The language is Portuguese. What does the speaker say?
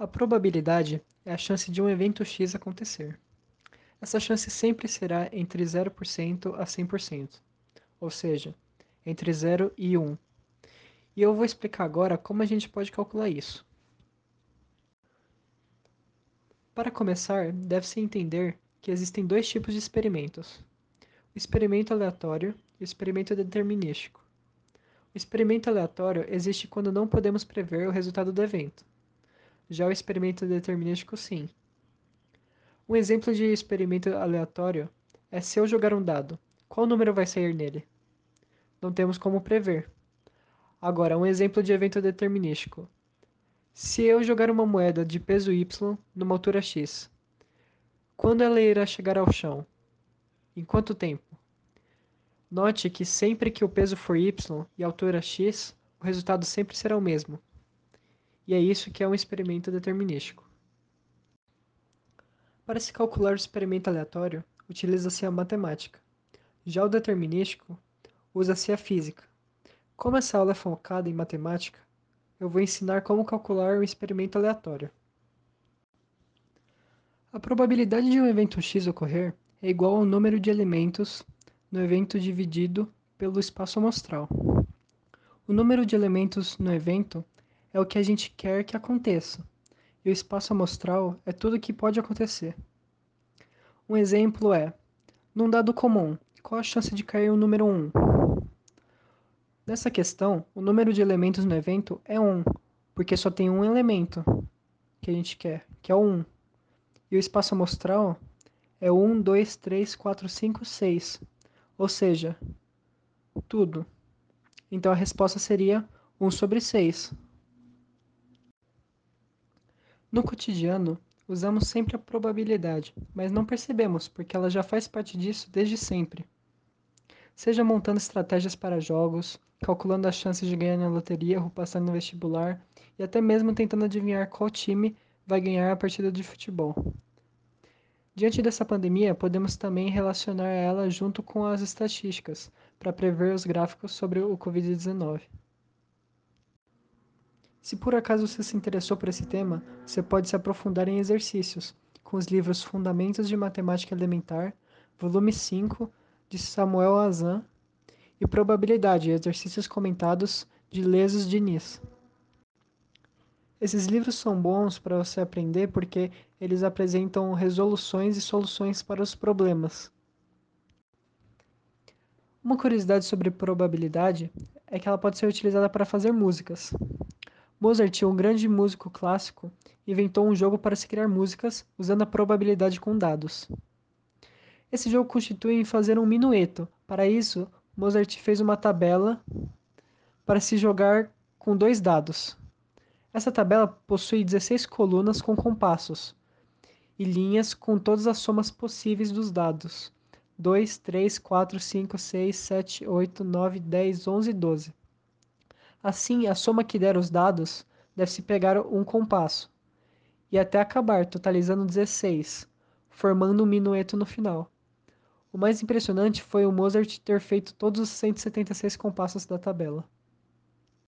A probabilidade é a chance de um evento X acontecer. Essa chance sempre será entre 0% a 100%, ou seja, entre 0 e 1. E eu vou explicar agora como a gente pode calcular isso. Para começar, deve-se entender que existem dois tipos de experimentos: o experimento aleatório e o experimento determinístico. O experimento aleatório existe quando não podemos prever o resultado do evento. Já o experimento determinístico, sim. Um exemplo de experimento aleatório é se eu jogar um dado, qual número vai sair nele? Não temos como prever. Agora, um exemplo de evento determinístico. Se eu jogar uma moeda de peso y numa altura x, quando ela irá chegar ao chão? Em quanto tempo? Note que sempre que o peso for y e a altura x, o resultado sempre será o mesmo. E é isso que é um experimento determinístico. Para se calcular o experimento aleatório, utiliza-se a matemática. Já o determinístico, usa-se a física. Como essa aula é focada em matemática, eu vou ensinar como calcular um experimento aleatório. A probabilidade de um evento x ocorrer é igual ao número de elementos no evento dividido pelo espaço amostral. O número de elementos no evento é o que a gente quer que aconteça, e o espaço amostral é tudo o que pode acontecer. Um exemplo é: num dado comum, qual a chance de cair o número 1? Nessa questão, o número de elementos no evento é 1, porque só tem um elemento que a gente quer, que é o 1. E o espaço amostral é 1, 2, 3, 4, 5, 6, ou seja, tudo. Então a resposta seria 1 sobre 6. No cotidiano, usamos sempre a probabilidade, mas não percebemos porque ela já faz parte disso desde sempre. Seja montando estratégias para jogos, calculando as chances de ganhar na loteria ou passar no vestibular, e até mesmo tentando adivinhar qual time vai ganhar a partida de futebol. Diante dessa pandemia, podemos também relacionar ela junto com as estatísticas para prever os gráficos sobre o Covid-19. Se por acaso você se interessou por esse tema, você pode se aprofundar em exercícios, com os livros Fundamentos de Matemática Elementar, volume 5, de Samuel Azan, e Probabilidade, exercícios comentados, de Lesos Diniz. Esses livros são bons para você aprender porque eles apresentam resoluções e soluções para os problemas. Uma curiosidade sobre probabilidade é que ela pode ser utilizada para fazer músicas. Mozart, um grande músico clássico, inventou um jogo para se criar músicas usando a probabilidade com dados. Esse jogo constitui em fazer um minueto. Para isso, Mozart fez uma tabela para se jogar com dois dados. Essa tabela possui 16 colunas com compassos e linhas com todas as somas possíveis dos dados: 2, 3, 4, 5, 6, 7, 8, 9, 10, 11 e 12. Assim, a soma que der os dados deve-se pegar um compasso e até acabar, totalizando 16, formando um minueto no final. O mais impressionante foi o Mozart ter feito todos os 176 compassos da tabela.